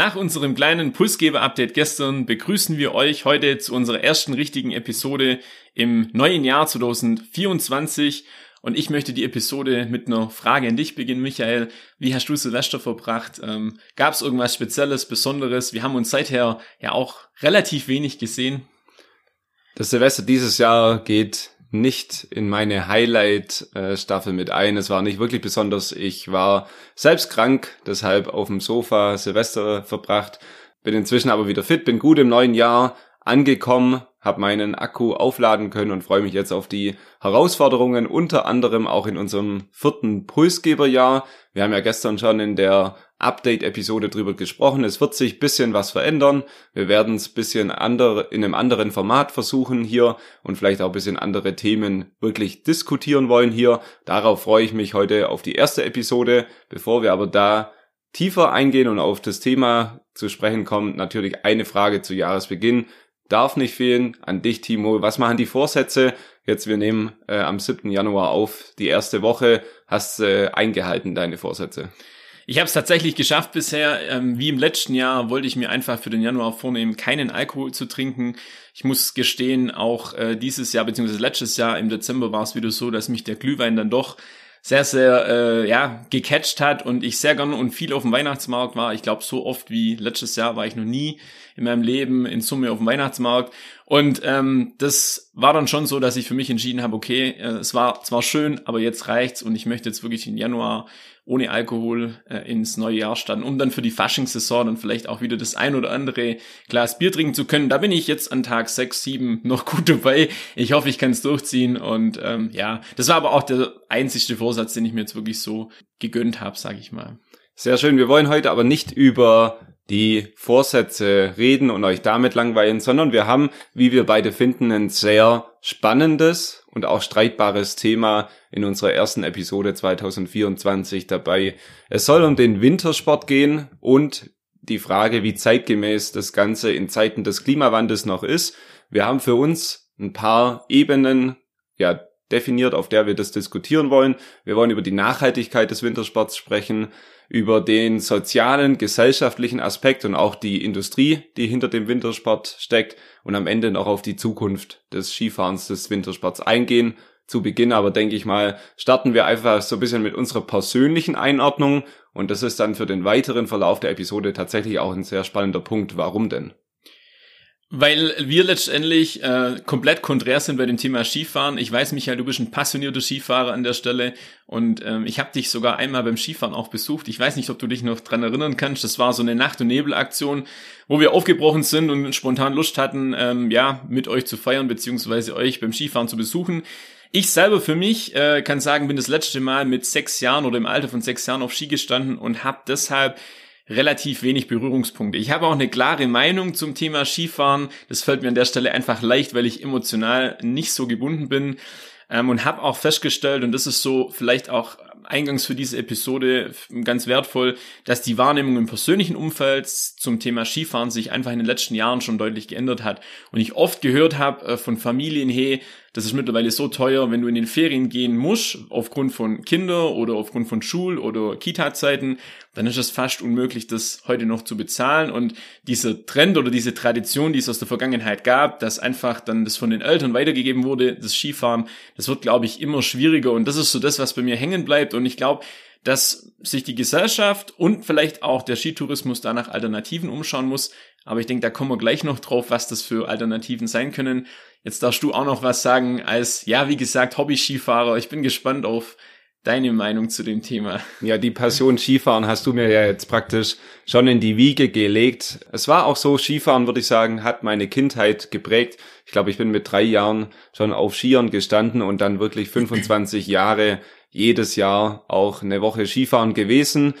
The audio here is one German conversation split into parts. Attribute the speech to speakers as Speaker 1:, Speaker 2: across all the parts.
Speaker 1: Nach unserem kleinen Pulsgeber-Update gestern begrüßen wir euch heute zu unserer ersten richtigen Episode im neuen Jahr 2024. Und ich möchte die Episode mit einer Frage an dich beginnen, Michael. Wie hast du Silvester verbracht? Ähm, Gab es irgendwas Spezielles, Besonderes? Wir haben uns seither ja auch relativ wenig gesehen.
Speaker 2: Das Silvester dieses Jahr geht nicht in meine Highlight-Staffel mit ein. Es war nicht wirklich besonders. Ich war selbst krank, deshalb auf dem Sofa Silvester verbracht. Bin inzwischen aber wieder fit, bin gut im neuen Jahr angekommen, habe meinen Akku aufladen können und freue mich jetzt auf die Herausforderungen, unter anderem auch in unserem vierten Pulsgeberjahr. Wir haben ja gestern schon in der Update-Episode drüber gesprochen. Es wird sich bisschen was verändern. Wir werden es bisschen andere, in einem anderen Format versuchen hier und vielleicht auch ein bisschen andere Themen wirklich diskutieren wollen hier. Darauf freue ich mich heute auf die erste Episode. Bevor wir aber da tiefer eingehen und auf das Thema zu sprechen kommen, natürlich eine Frage zu Jahresbeginn. Darf nicht fehlen an dich, Timo. Was machen die Vorsätze? Jetzt, wir nehmen äh, am 7. Januar auf, die erste Woche. Hast äh, eingehalten deine Vorsätze?
Speaker 1: Ich habe es tatsächlich geschafft bisher. Ähm, wie im letzten Jahr wollte ich mir einfach für den Januar vornehmen, keinen Alkohol zu trinken. Ich muss gestehen, auch äh, dieses Jahr beziehungsweise letztes Jahr im Dezember war es wieder so, dass mich der Glühwein dann doch sehr, sehr äh, ja, gecatcht hat und ich sehr gern und viel auf dem Weihnachtsmarkt war. Ich glaube, so oft wie letztes Jahr war ich noch nie in meinem Leben in Summe auf dem Weihnachtsmarkt. Und ähm, das war dann schon so, dass ich für mich entschieden habe, okay, äh, es war zwar schön, aber jetzt reicht's und ich möchte jetzt wirklich im Januar ohne Alkohol äh, ins neue Jahr starten, um dann für die Faschingssaison dann vielleicht auch wieder das ein oder andere Glas Bier trinken zu können. Da bin ich jetzt an Tag 6, 7 noch gut dabei. Ich hoffe, ich kann es durchziehen und ähm, ja, das war aber auch der einzigste Vorsatz, den ich mir jetzt wirklich so gegönnt habe, sage ich mal.
Speaker 2: Sehr schön. Wir wollen heute aber nicht über die Vorsätze reden und euch damit langweilen, sondern wir haben, wie wir beide finden, ein sehr spannendes und auch streitbares Thema in unserer ersten Episode 2024 dabei. Es soll um den Wintersport gehen und die Frage, wie zeitgemäß das Ganze in Zeiten des Klimawandels noch ist. Wir haben für uns ein paar Ebenen, ja, definiert, auf der wir das diskutieren wollen. Wir wollen über die Nachhaltigkeit des Wintersports sprechen, über den sozialen, gesellschaftlichen Aspekt und auch die Industrie, die hinter dem Wintersport steckt und am Ende noch auf die Zukunft des Skifahrens des Wintersports eingehen. Zu Beginn aber denke ich mal, starten wir einfach so ein bisschen mit unserer persönlichen Einordnung und das ist dann für den weiteren Verlauf der Episode tatsächlich auch ein sehr spannender Punkt. Warum denn?
Speaker 1: Weil wir letztendlich äh, komplett konträr sind bei dem Thema Skifahren. Ich weiß, Michael, du bist ein passionierter Skifahrer an der Stelle und ähm, ich habe dich sogar einmal beim Skifahren auch besucht. Ich weiß nicht, ob du dich noch dran erinnern kannst. Das war so eine Nacht- und Nebelaktion, wo wir aufgebrochen sind und spontan Lust hatten, ähm, ja, mit euch zu feiern beziehungsweise euch beim Skifahren zu besuchen. Ich selber für mich äh, kann sagen, bin das letzte Mal mit sechs Jahren oder im Alter von sechs Jahren auf Ski gestanden und habe deshalb relativ wenig Berührungspunkte. Ich habe auch eine klare Meinung zum Thema Skifahren. Das fällt mir an der Stelle einfach leicht, weil ich emotional nicht so gebunden bin. Ähm, und habe auch festgestellt, und das ist so vielleicht auch eingangs für diese Episode ganz wertvoll, dass die Wahrnehmung im persönlichen Umfeld zum Thema Skifahren sich einfach in den letzten Jahren schon deutlich geändert hat. Und ich oft gehört habe äh, von Familien, hey, das ist mittlerweile so teuer, wenn du in den Ferien gehen musst, aufgrund von Kinder oder aufgrund von Schul- oder Kita-Zeiten, dann ist es fast unmöglich, das heute noch zu bezahlen. Und dieser Trend oder diese Tradition, die es aus der Vergangenheit gab, dass einfach dann das von den Eltern weitergegeben wurde, das Skifahren, das wird, glaube ich, immer schwieriger. Und das ist so das, was bei mir hängen bleibt. Und ich glaube, dass sich die Gesellschaft und vielleicht auch der Skitourismus da nach Alternativen umschauen muss. Aber ich denke, da kommen wir gleich noch drauf, was das für Alternativen sein können. Jetzt darfst du auch noch was sagen als, ja, wie gesagt, Hobby-Skifahrer. Ich bin gespannt auf deine Meinung zu dem Thema.
Speaker 2: Ja, die Passion Skifahren hast du mir ja jetzt praktisch schon in die Wiege gelegt. Es war auch so, Skifahren, würde ich sagen, hat meine Kindheit geprägt. Ich glaube, ich bin mit drei Jahren schon auf Skiern gestanden und dann wirklich 25 Jahre jedes Jahr auch eine Woche Skifahren gewesen.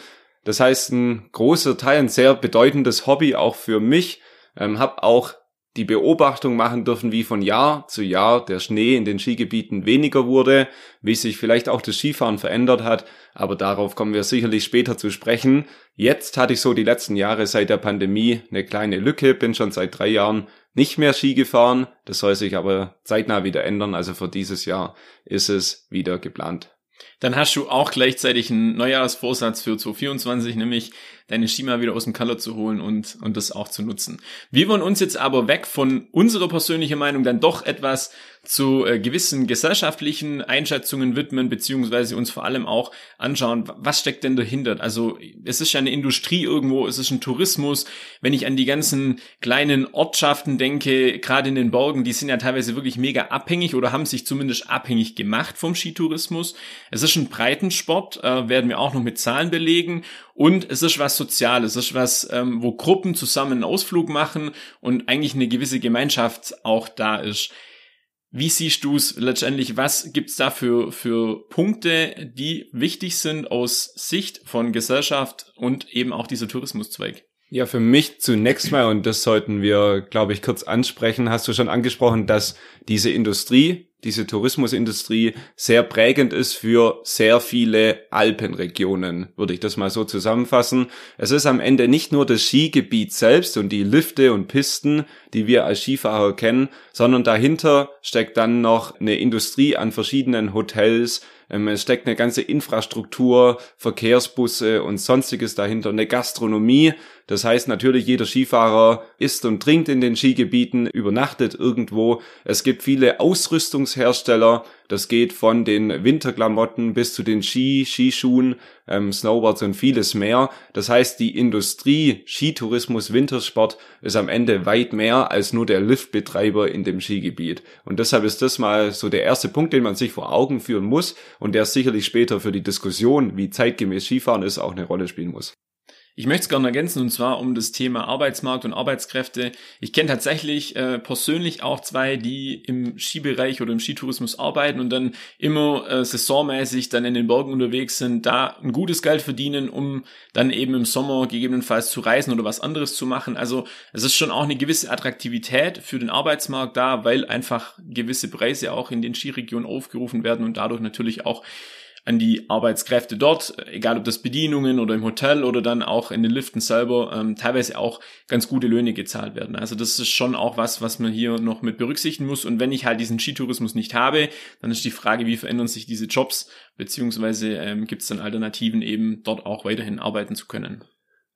Speaker 2: Das heißt, ein großer Teil, ein sehr bedeutendes Hobby auch für mich. Ähm, habe auch die Beobachtung machen dürfen, wie von Jahr zu Jahr der Schnee in den Skigebieten weniger wurde, wie sich vielleicht auch das Skifahren verändert hat, aber darauf kommen wir sicherlich später zu sprechen. Jetzt hatte ich so die letzten Jahre seit der Pandemie eine kleine Lücke, bin schon seit drei Jahren nicht mehr Ski gefahren, das soll sich aber zeitnah wieder ändern, also für dieses Jahr ist es wieder geplant.
Speaker 1: Dann hast du auch gleichzeitig einen Neujahrsvorsatz für 2024, nämlich deine mal wieder aus dem Keller zu holen und, und das auch zu nutzen. Wir wollen uns jetzt aber weg von unserer persönlichen Meinung dann doch etwas zu äh, gewissen gesellschaftlichen Einschätzungen widmen, beziehungsweise uns vor allem auch anschauen, was steckt denn dahinter? Also es ist ja eine Industrie irgendwo, es ist ein Tourismus. Wenn ich an die ganzen kleinen Ortschaften denke, gerade in den Bergen, die sind ja teilweise wirklich mega abhängig oder haben sich zumindest abhängig gemacht vom Skitourismus. Es ist ein Breitensport, äh, werden wir auch noch mit Zahlen belegen. Und es ist was Soziales, es ist was, ähm, wo Gruppen zusammen einen Ausflug machen und eigentlich eine gewisse Gemeinschaft auch da ist. Wie siehst du es letztendlich? Was gibt's da für, für Punkte, die wichtig sind aus Sicht von Gesellschaft und eben auch dieser Tourismuszweig?
Speaker 2: Ja, für mich zunächst mal, und das sollten wir, glaube ich, kurz ansprechen, hast du schon angesprochen, dass diese Industrie, diese Tourismusindustrie sehr prägend ist für sehr viele Alpenregionen, würde ich das mal so zusammenfassen. Es ist am Ende nicht nur das Skigebiet selbst und die Lifte und Pisten, die wir als Skifahrer kennen, sondern dahinter steckt dann noch eine Industrie an verschiedenen Hotels, es steckt eine ganze Infrastruktur, Verkehrsbusse und sonstiges dahinter, eine Gastronomie. Das heißt natürlich, jeder Skifahrer isst und trinkt in den Skigebieten, übernachtet irgendwo. Es gibt viele Ausrüstungshersteller, das geht von den Winterklamotten bis zu den Ski, Skischuhen, ähm, Snowboards und vieles mehr. Das heißt, die Industrie Skitourismus, Wintersport ist am Ende weit mehr als nur der Liftbetreiber in dem Skigebiet. Und deshalb ist das mal so der erste Punkt, den man sich vor Augen führen muss und der sicherlich später für die Diskussion, wie zeitgemäß Skifahren ist, auch eine Rolle spielen muss.
Speaker 1: Ich möchte es gerne ergänzen und zwar um das Thema Arbeitsmarkt und Arbeitskräfte. Ich kenne tatsächlich äh, persönlich auch zwei, die im Skibereich oder im Skitourismus arbeiten und dann immer äh, saisonmäßig dann in den Bergen unterwegs sind, da ein gutes Geld verdienen, um dann eben im Sommer gegebenenfalls zu reisen oder was anderes zu machen. Also es ist schon auch eine gewisse Attraktivität für den Arbeitsmarkt da, weil einfach gewisse Preise auch in den Skiregionen aufgerufen werden und dadurch natürlich auch an die Arbeitskräfte dort, egal ob das Bedienungen oder im Hotel oder dann auch in den Liften selber, ähm, teilweise auch ganz gute Löhne gezahlt werden. Also das ist schon auch was, was man hier noch mit berücksichtigen muss. Und wenn ich halt diesen Skitourismus nicht habe, dann ist die Frage, wie verändern sich diese Jobs, beziehungsweise ähm, gibt es dann Alternativen eben dort auch weiterhin arbeiten zu können.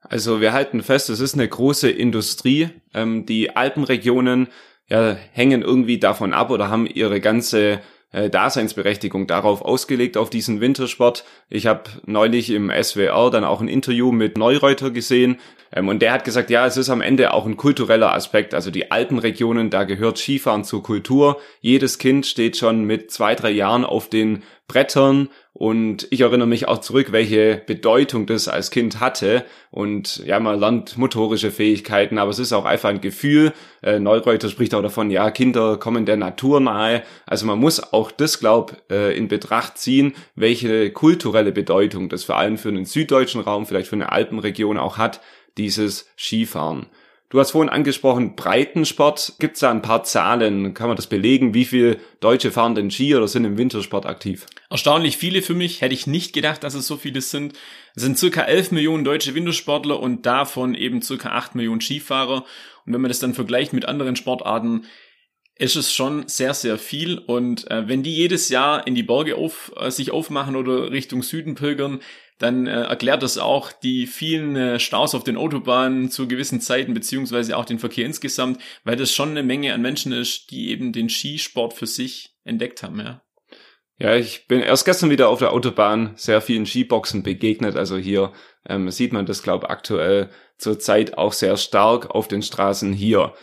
Speaker 2: Also wir halten fest, es ist eine große Industrie. Ähm, die Alpenregionen ja, hängen irgendwie davon ab oder haben ihre ganze äh, Daseinsberechtigung darauf ausgelegt, auf diesen Wintersport. Ich habe neulich im SWR dann auch ein Interview mit Neureuter gesehen ähm, und der hat gesagt, ja, es ist am Ende auch ein kultureller Aspekt. Also die Alpenregionen, da gehört Skifahren zur Kultur. Jedes Kind steht schon mit zwei, drei Jahren auf den Brettern und ich erinnere mich auch zurück, welche Bedeutung das als Kind hatte. Und ja, man lernt motorische Fähigkeiten, aber es ist auch einfach ein Gefühl. Äh, Neureuter spricht auch davon, ja, Kinder kommen der Natur nahe. Also man muss auch das, glaub, äh, in Betracht ziehen, welche kulturelle Bedeutung das vor allem für einen süddeutschen Raum, vielleicht für eine Alpenregion auch hat, dieses Skifahren. Du hast vorhin angesprochen, Breitensport. Gibt es da ein paar Zahlen? Kann man das belegen? Wie viele Deutsche fahren denn Ski oder sind im Wintersport aktiv?
Speaker 1: Erstaunlich viele für mich. Hätte ich nicht gedacht, dass es so viele sind. Es sind circa 11 Millionen deutsche Wintersportler und davon eben circa 8 Millionen Skifahrer. Und wenn man das dann vergleicht mit anderen Sportarten, ist es schon sehr, sehr viel. Und äh, wenn die jedes Jahr in die Berge auf, äh, sich aufmachen oder Richtung Süden pilgern, dann äh, erklärt das auch die vielen äh, Staus auf den Autobahnen zu gewissen Zeiten, beziehungsweise auch den Verkehr insgesamt, weil das schon eine Menge an Menschen ist, die eben den Skisport für sich entdeckt haben, ja.
Speaker 2: Ja, ich bin erst gestern wieder auf der Autobahn sehr vielen Skiboxen begegnet. Also hier ähm, sieht man das, glaube aktuell zurzeit auch sehr stark auf den Straßen hier.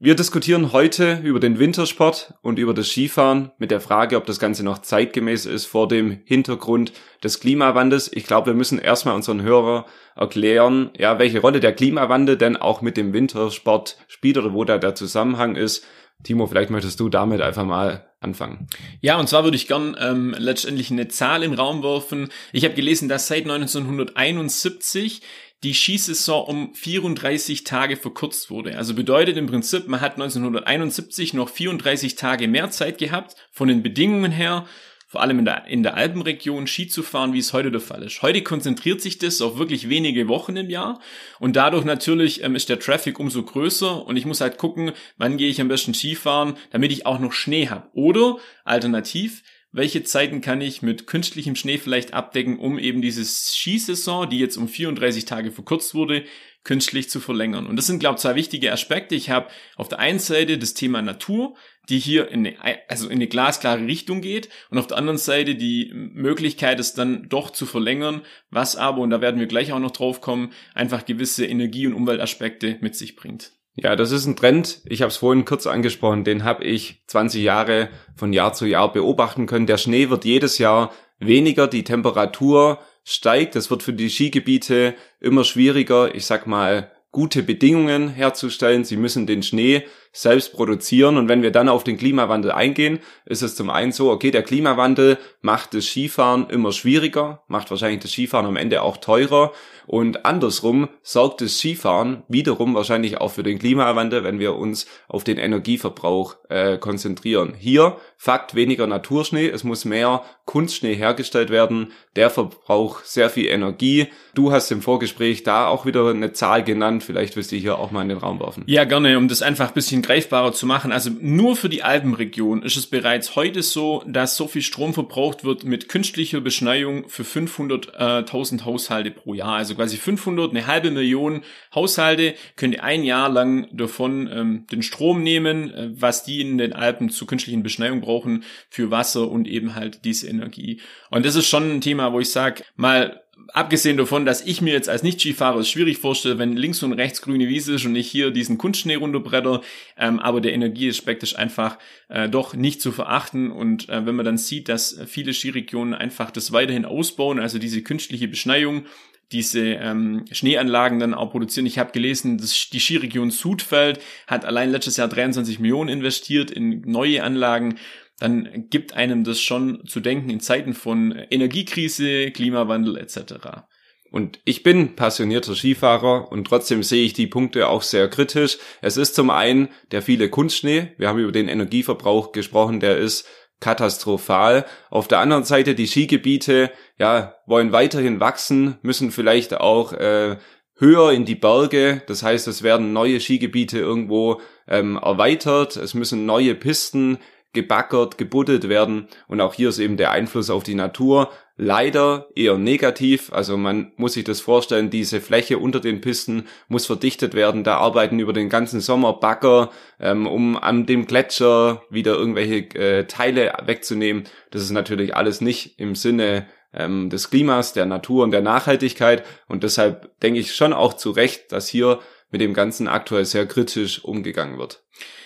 Speaker 2: Wir diskutieren heute über den Wintersport und über das Skifahren mit der Frage, ob das Ganze noch zeitgemäß ist vor dem Hintergrund des Klimawandels. Ich glaube, wir müssen erstmal unseren Hörer erklären, ja, welche Rolle der Klimawandel denn auch mit dem Wintersport spielt oder wo da der Zusammenhang ist. Timo, vielleicht möchtest du damit einfach mal anfangen.
Speaker 1: Ja, und zwar würde ich gern ähm, letztendlich eine Zahl den Raum werfen. Ich habe gelesen, dass seit 1971 die Skisaison um 34 Tage verkürzt wurde. Also bedeutet im Prinzip, man hat 1971 noch 34 Tage mehr Zeit gehabt, von den Bedingungen her, vor allem in der, in der Alpenregion Ski zu fahren, wie es heute der Fall ist. Heute konzentriert sich das auf wirklich wenige Wochen im Jahr und dadurch natürlich ähm, ist der Traffic umso größer und ich muss halt gucken, wann gehe ich am besten Skifahren, damit ich auch noch Schnee habe. Oder alternativ, welche Zeiten kann ich mit künstlichem Schnee vielleicht abdecken, um eben diese Skisaison, die jetzt um 34 Tage verkürzt wurde, künstlich zu verlängern. Und das sind, glaube ich, zwei wichtige Aspekte. Ich habe auf der einen Seite das Thema Natur, die hier in eine, also in eine glasklare Richtung geht und auf der anderen Seite die Möglichkeit, es dann doch zu verlängern, was aber, und da werden wir gleich auch noch drauf kommen, einfach gewisse Energie- und Umweltaspekte mit sich bringt.
Speaker 2: Ja, das ist ein Trend. Ich habe es vorhin kurz angesprochen. Den habe ich 20 Jahre von Jahr zu Jahr beobachten können. Der Schnee wird jedes Jahr weniger, die Temperatur steigt. Es wird für die Skigebiete immer schwieriger. Ich sag mal, gute Bedingungen herzustellen. Sie müssen den Schnee selbst produzieren. Und wenn wir dann auf den Klimawandel eingehen, ist es zum einen so, okay, der Klimawandel macht das Skifahren immer schwieriger, macht wahrscheinlich das Skifahren am Ende auch teurer. Und andersrum sorgt das Skifahren wiederum wahrscheinlich auch für den Klimawandel, wenn wir uns auf den Energieverbrauch äh, konzentrieren. Hier Fakt weniger Naturschnee, es muss mehr Kunstschnee hergestellt werden. Der verbraucht sehr viel Energie. Du hast im Vorgespräch da auch wieder eine Zahl genannt. Vielleicht willst du hier auch mal in den Raum werfen.
Speaker 1: Ja, gerne, um das einfach ein bisschen greifbarer zu machen. Also nur für die Alpenregion ist es bereits heute so, dass so viel Strom verbraucht wird mit künstlicher Beschneiung für 500.000 Haushalte pro Jahr. Also quasi 500, eine halbe Million Haushalte können ein Jahr lang davon ähm, den Strom nehmen, äh, was die in den Alpen zur künstlichen Beschneiung brauchen für Wasser und eben halt diese Energie. Und das ist schon ein Thema, wo ich sage, mal abgesehen davon, dass ich mir jetzt als Nicht-Skifahrer es schwierig vorstelle, wenn links und rechts grüne Wiese ist und ich hier diesen Kunstschnee runterbretter, ähm, aber der Energieaspekt ist einfach äh, doch nicht zu verachten und äh, wenn man dann sieht, dass viele Skiregionen einfach das weiterhin ausbauen, also diese künstliche Beschneiung, diese ähm, Schneeanlagen dann auch produzieren. Ich habe gelesen, dass die Skiregion Sudfeld hat allein letztes Jahr 23 Millionen investiert in neue Anlagen dann gibt einem das schon zu denken in Zeiten von Energiekrise, Klimawandel etc.
Speaker 2: Und ich bin passionierter Skifahrer und trotzdem sehe ich die Punkte auch sehr kritisch. Es ist zum einen der viele Kunstschnee. Wir haben über den Energieverbrauch gesprochen, der ist katastrophal. Auf der anderen Seite die Skigebiete, ja, wollen weiterhin wachsen, müssen vielleicht auch äh, höher in die Berge. Das heißt, es werden neue Skigebiete irgendwo ähm, erweitert. Es müssen neue Pisten gebackert, gebuddelt werden. Und auch hier ist eben der Einfluss auf die Natur leider eher negativ. Also man muss sich das vorstellen, diese Fläche unter den Pisten muss verdichtet werden. Da arbeiten über den ganzen Sommer Bagger, ähm, um an dem Gletscher wieder irgendwelche äh, Teile wegzunehmen. Das ist natürlich alles nicht im Sinne ähm, des Klimas, der Natur und der Nachhaltigkeit. Und deshalb denke ich schon auch zu Recht, dass hier mit dem Ganzen aktuell sehr kritisch umgegangen wird.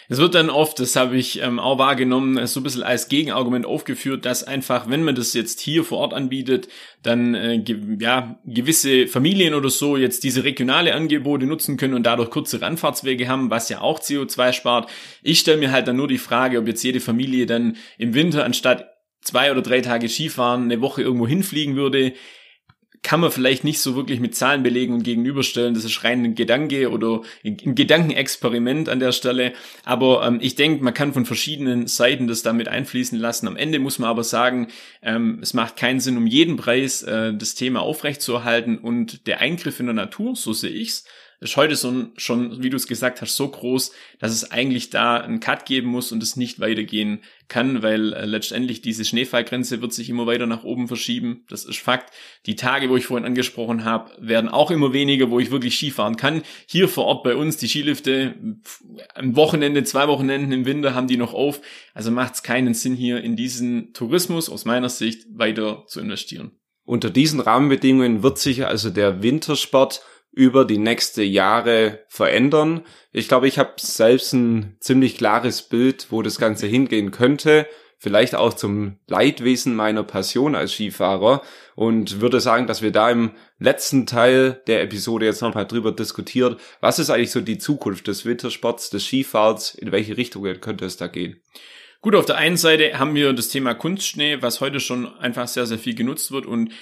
Speaker 1: Es wird dann oft, das habe ich ähm, auch wahrgenommen, so ein bisschen als Gegenargument aufgeführt, dass einfach, wenn man das jetzt hier vor Ort anbietet, dann äh, ge ja gewisse Familien oder so jetzt diese regionale Angebote nutzen können und dadurch kurze Randfahrtswege haben, was ja auch CO2 spart. Ich stelle mir halt dann nur die Frage, ob jetzt jede Familie dann im Winter anstatt zwei oder drei Tage Skifahren eine Woche irgendwo hinfliegen würde kann man vielleicht nicht so wirklich mit Zahlen belegen und gegenüberstellen. Das ist rein ein Gedanke oder ein Gedankenexperiment an der Stelle. Aber ähm, ich denke, man kann von verschiedenen Seiten das damit einfließen lassen. Am Ende muss man aber sagen, ähm, es macht keinen Sinn, um jeden Preis äh, das Thema aufrechtzuerhalten und der Eingriff in der Natur, so sehe ich's, ist heute so, schon, wie du es gesagt hast, so groß, dass es eigentlich da einen Cut geben muss und es nicht weitergehen kann, weil äh, letztendlich diese Schneefallgrenze wird sich immer weiter nach oben verschieben. Das ist Fakt. Die Tage, wo ich vorhin angesprochen habe, werden auch immer weniger, wo ich wirklich Skifahren kann. Hier vor Ort bei uns, die Skilifte, am Wochenende, zwei Wochenenden im Winter haben die noch auf. Also macht es keinen Sinn, hier in diesen Tourismus aus meiner Sicht weiter zu investieren.
Speaker 2: Unter diesen Rahmenbedingungen wird sich also der Wintersport über die nächste Jahre verändern. Ich glaube, ich habe selbst ein ziemlich klares Bild, wo das Ganze hingehen könnte. vielleicht auch zum Leidwesen meiner Passion als Skifahrer und würde sagen, dass wir da im letzten Teil der Episode jetzt nochmal drüber diskutiert, was ist eigentlich so die Zukunft des Wintersports, des Skifahrens, in welche Richtung könnte es da gehen?
Speaker 1: Gut, auf der einen Seite haben wir das Thema Kunstschnee, was heute schon einfach sehr, sehr viel genutzt wird und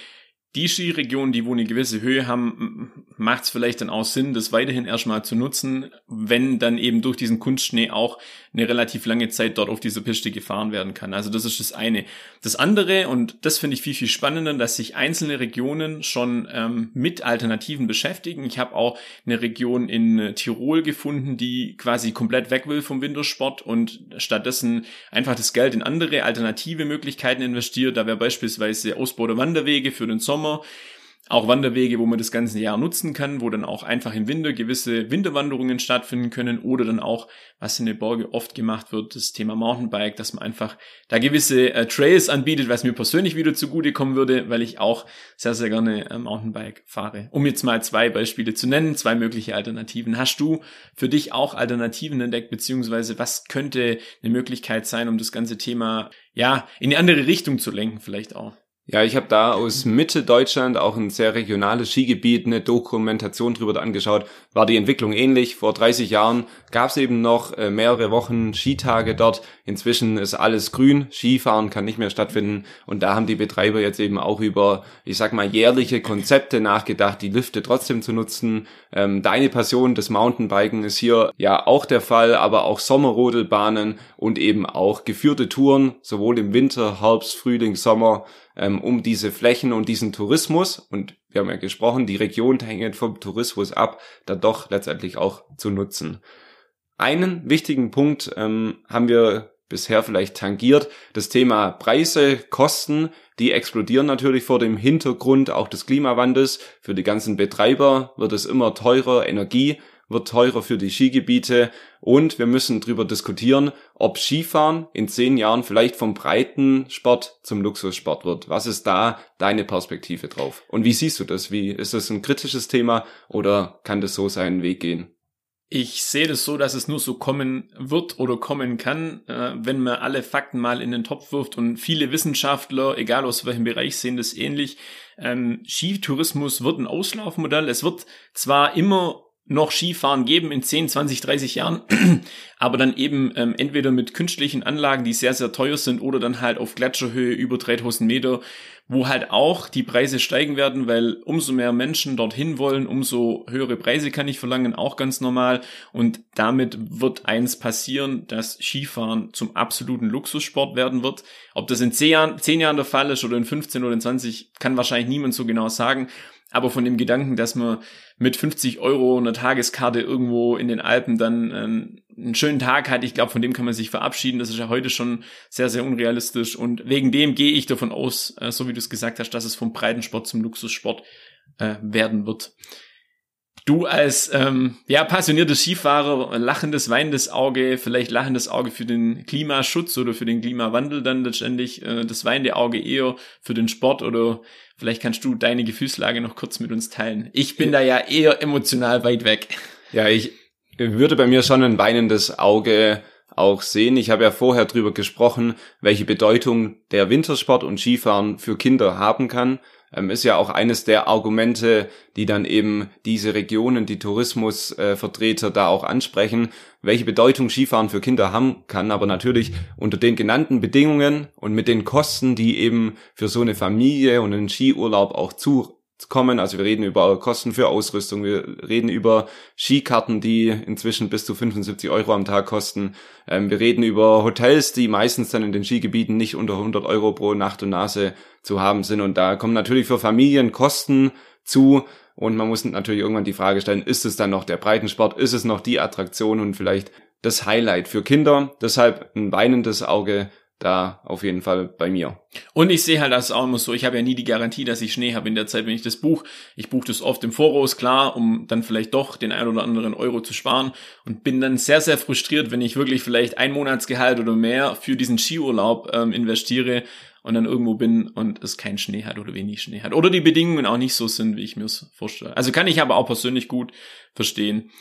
Speaker 1: die Skiregionen, die wo eine gewisse Höhe haben, macht es vielleicht dann auch Sinn, das weiterhin erstmal zu nutzen, wenn dann eben durch diesen Kunstschnee auch eine relativ lange Zeit dort auf dieser Piste gefahren werden kann. Also das ist das eine. Das andere, und das finde ich viel, viel spannender, dass sich einzelne Regionen schon ähm, mit Alternativen beschäftigen. Ich habe auch eine Region in Tirol gefunden, die quasi komplett weg will vom Wintersport und stattdessen einfach das Geld in andere alternative Möglichkeiten investiert. Da wäre beispielsweise Ausbau der Wanderwege für den Sommer Sommer. Auch Wanderwege, wo man das ganze Jahr nutzen kann, wo dann auch einfach im Winter gewisse Winterwanderungen stattfinden können oder dann auch, was in den Borge oft gemacht wird, das Thema Mountainbike, dass man einfach da gewisse äh, Trails anbietet, was mir persönlich wieder zugutekommen würde, weil ich auch sehr, sehr gerne äh, Mountainbike fahre. Um jetzt mal zwei Beispiele zu nennen, zwei mögliche Alternativen. Hast du für dich auch Alternativen entdeckt, beziehungsweise was könnte eine Möglichkeit sein, um das ganze Thema, ja, in eine andere Richtung zu lenken vielleicht auch?
Speaker 2: Ja, ich habe da aus Mitte Deutschland auch ein sehr regionales Skigebiet eine Dokumentation drüber angeschaut. War die Entwicklung ähnlich? Vor 30 Jahren gab es eben noch äh, mehrere Wochen Skitage dort. Inzwischen ist alles grün, Skifahren kann nicht mehr stattfinden und da haben die Betreiber jetzt eben auch über, ich sag mal, jährliche Konzepte nachgedacht, die Lüfte trotzdem zu nutzen. Ähm, deine Passion des Mountainbiken ist hier ja auch der Fall, aber auch Sommerrodelbahnen und eben auch geführte Touren, sowohl im Winter, Herbst, Frühling, Sommer ähm, um diese Flächen und diesen Tourismus, und wir haben ja gesprochen, die Region hängt vom Tourismus ab, da doch letztendlich auch zu nutzen. Einen wichtigen Punkt ähm, haben wir bisher vielleicht tangiert, das Thema Preise, Kosten, die explodieren natürlich vor dem Hintergrund auch des Klimawandels. Für die ganzen Betreiber wird es immer teurer, Energie wird teurer für die Skigebiete und wir müssen darüber diskutieren, ob Skifahren in zehn Jahren vielleicht vom breiten Sport zum Luxussport wird. Was ist da deine Perspektive drauf? Und wie siehst du das? Wie ist das ein kritisches Thema oder kann das so seinen Weg gehen?
Speaker 1: Ich sehe das so, dass es nur so kommen wird oder kommen kann, äh, wenn man alle Fakten mal in den Topf wirft und viele Wissenschaftler, egal aus welchem Bereich, sehen das ähnlich. Ähm, Skitourismus wird ein Auslaufmodell. Es wird zwar immer noch Skifahren geben in 10, 20, 30 Jahren, aber dann eben ähm, entweder mit künstlichen Anlagen, die sehr, sehr teuer sind, oder dann halt auf Gletscherhöhe über 3000 Meter, wo halt auch die Preise steigen werden, weil umso mehr Menschen dorthin wollen, umso höhere Preise kann ich verlangen, auch ganz normal. Und damit wird eins passieren, dass Skifahren zum absoluten Luxussport werden wird. Ob das in 10 Jahren, 10 Jahren der Fall ist oder in 15 oder in 20, kann wahrscheinlich niemand so genau sagen. Aber von dem Gedanken, dass man mit 50 Euro eine Tageskarte irgendwo in den Alpen dann ähm, einen schönen Tag hat, ich glaube, von dem kann man sich verabschieden. Das ist ja heute schon sehr, sehr unrealistisch. Und wegen dem gehe ich davon aus, äh, so wie du es gesagt hast, dass es vom Breitensport zum Luxussport äh, werden wird. Du als ähm, ja passionierter Skifahrer, lachendes, weinendes Auge, vielleicht lachendes Auge für den Klimaschutz oder für den Klimawandel dann letztendlich, äh, das weinende Auge eher für den Sport oder vielleicht kannst du deine Gefühlslage noch kurz mit uns teilen. Ich bin da ja eher emotional weit weg.
Speaker 2: Ja, ich würde bei mir schon ein weinendes Auge auch sehen. Ich habe ja vorher drüber gesprochen, welche Bedeutung der Wintersport und Skifahren für Kinder haben kann ist ja auch eines der Argumente, die dann eben diese Regionen, die Tourismusvertreter da auch ansprechen, welche Bedeutung Skifahren für Kinder haben kann, aber natürlich unter den genannten Bedingungen und mit den Kosten, die eben für so eine Familie und einen Skiurlaub auch zu kommen. Also wir reden über Kosten für Ausrüstung, wir reden über Skikarten, die inzwischen bis zu 75 Euro am Tag kosten. Ähm, wir reden über Hotels, die meistens dann in den Skigebieten nicht unter 100 Euro pro Nacht und Nase zu haben sind. Und da kommen natürlich für Familien Kosten zu. Und man muss natürlich irgendwann die Frage stellen, ist es dann noch der Breitensport? Ist es noch die Attraktion und vielleicht das Highlight für Kinder? Deshalb ein weinendes Auge da auf jeden Fall bei mir.
Speaker 1: Und ich sehe halt das auch immer so, ich habe ja nie die Garantie, dass ich Schnee habe in der Zeit, wenn ich das buche. Ich buche das oft im Voraus, klar, um dann vielleicht doch den ein oder anderen Euro zu sparen und bin dann sehr, sehr frustriert, wenn ich wirklich vielleicht ein Monatsgehalt oder mehr für diesen Skiurlaub ähm, investiere und dann irgendwo bin und es keinen Schnee hat oder wenig Schnee hat. Oder die Bedingungen auch nicht so sind, wie ich mir es vorstelle. Also kann ich aber auch persönlich gut verstehen.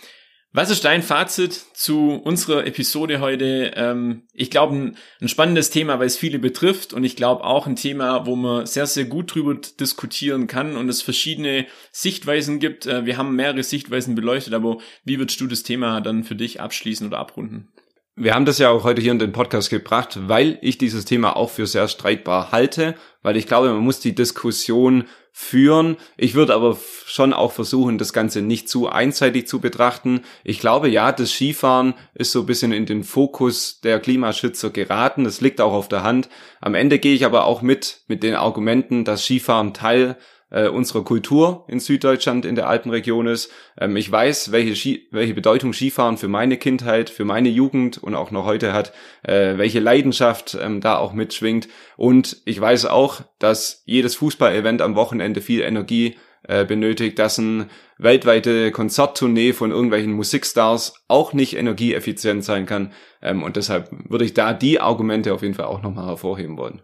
Speaker 1: Was ist dein Fazit zu unserer Episode heute? Ähm, ich glaube, ein, spannendes Thema, weil es viele betrifft und ich glaube auch ein Thema, wo man sehr, sehr gut drüber diskutieren kann und es verschiedene Sichtweisen gibt. Äh, wir haben mehrere Sichtweisen beleuchtet, aber wie würdest du das Thema dann für dich abschließen oder abrunden?
Speaker 2: Wir haben das ja auch heute hier in den Podcast gebracht, weil ich dieses Thema auch für sehr streitbar halte, weil ich glaube, man muss die Diskussion führen. Ich würde aber schon auch versuchen, das Ganze nicht zu einseitig zu betrachten. Ich glaube, ja, das Skifahren ist so ein bisschen in den Fokus der Klimaschützer geraten. Das liegt auch auf der Hand. Am Ende gehe ich aber auch mit, mit den Argumenten, dass Skifahren Teil äh, unserer Kultur in Süddeutschland in der Alpenregion ist. Ähm, ich weiß, welche, Ski, welche Bedeutung Skifahren für meine Kindheit, für meine Jugend und auch noch heute hat, äh, welche Leidenschaft ähm, da auch mitschwingt. Und ich weiß auch, dass jedes Fußballevent am Wochenende viel Energie äh, benötigt, dass ein weltweite Konzerttournee von irgendwelchen Musikstars auch nicht energieeffizient sein kann. Ähm, und deshalb würde ich da die Argumente auf jeden Fall auch nochmal hervorheben wollen.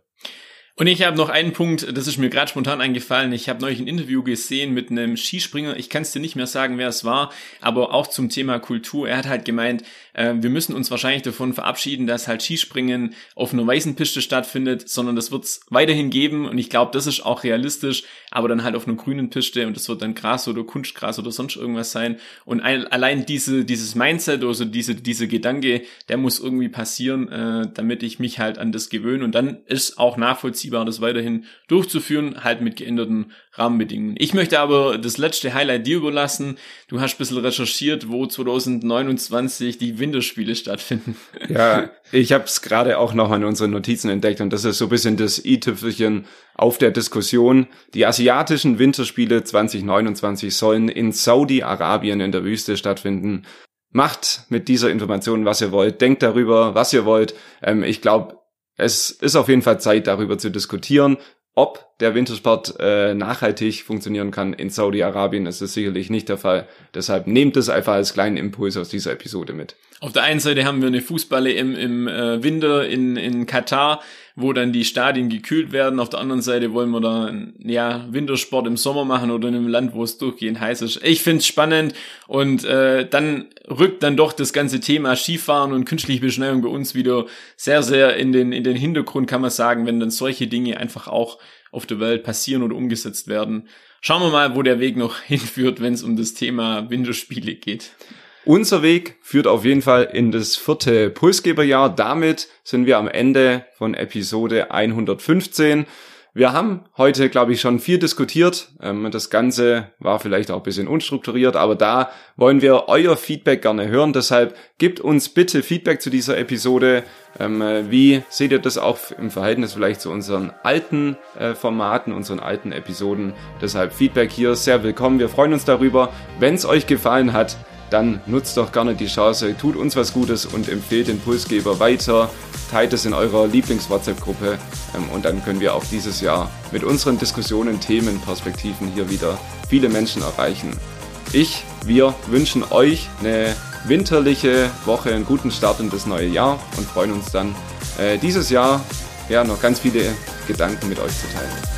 Speaker 1: Und ich habe noch einen Punkt, das ist mir gerade spontan eingefallen. Ich habe neulich ein Interview gesehen mit einem Skispringer. Ich kann es dir nicht mehr sagen, wer es war, aber auch zum Thema Kultur. Er hat halt gemeint, äh, wir müssen uns wahrscheinlich davon verabschieden, dass halt Skispringen auf einer weißen Piste stattfindet, sondern das wird es weiterhin geben. Und ich glaube, das ist auch realistisch, aber dann halt auf einer grünen Piste und das wird dann Gras oder Kunstgras oder sonst irgendwas sein. Und ein, allein diese, dieses Mindset, also diese, diese Gedanke, der muss irgendwie passieren, äh, damit ich mich halt an das gewöhne. Und dann ist auch nachvollziehbar, nachvollziehbar, das weiterhin durchzuführen, halt mit geänderten Rahmenbedingungen. Ich möchte aber das letzte Highlight dir überlassen. Du hast ein bisschen recherchiert, wo 2029 die Winterspiele stattfinden.
Speaker 2: Ja, ich habe es gerade auch noch in unseren Notizen entdeckt und das ist so ein bisschen das i-Tüpfelchen auf der Diskussion. Die asiatischen Winterspiele 2029 sollen in Saudi-Arabien in der Wüste stattfinden. Macht mit dieser Information, was ihr wollt. Denkt darüber, was ihr wollt. Ähm, ich glaube, es ist auf jeden Fall Zeit, darüber zu diskutieren, ob der Wintersport äh, nachhaltig funktionieren kann in Saudi-Arabien. ist es sicherlich nicht der Fall. Deshalb nehmt es einfach als kleinen Impuls aus dieser Episode mit.
Speaker 1: Auf der einen Seite haben wir eine Fußballe im, im äh, Winter in, in Katar, wo dann die Stadien gekühlt werden. Auf der anderen Seite wollen wir da ja Wintersport im Sommer machen oder in einem Land, wo es durchgehend heiß ist. Ich find's spannend und äh, dann rückt dann doch das ganze Thema Skifahren und künstliche Beschneiung bei uns wieder sehr, sehr in den, in den Hintergrund, kann man sagen, wenn dann solche Dinge einfach auch auf der Welt passieren oder umgesetzt werden. Schauen wir mal, wo der Weg noch hinführt, wenn es um das Thema Winterspiele geht.
Speaker 2: Unser Weg führt auf jeden Fall in das vierte Pulsgeberjahr. Damit sind wir am Ende von Episode 115. Wir haben heute, glaube ich, schon viel diskutiert. Ähm, das Ganze war vielleicht auch ein bisschen unstrukturiert, aber da wollen wir euer Feedback gerne hören. Deshalb gebt uns bitte Feedback zu dieser Episode. Ähm, wie seht ihr das auch im Verhältnis vielleicht zu unseren alten äh, Formaten, unseren alten Episoden? Deshalb Feedback hier sehr willkommen. Wir freuen uns darüber. Wenn es euch gefallen hat, dann nutzt doch gerne die Chance, tut uns was Gutes und empfehlt den Pulsgeber weiter, teilt es in eurer Lieblings-WhatsApp-Gruppe ähm, und dann können wir auch dieses Jahr mit unseren Diskussionen, Themen, Perspektiven hier wieder viele Menschen erreichen. Ich, wir wünschen euch eine winterliche Woche, einen guten Start in das neue Jahr und freuen uns dann äh, dieses Jahr ja noch ganz viele Gedanken mit euch zu teilen.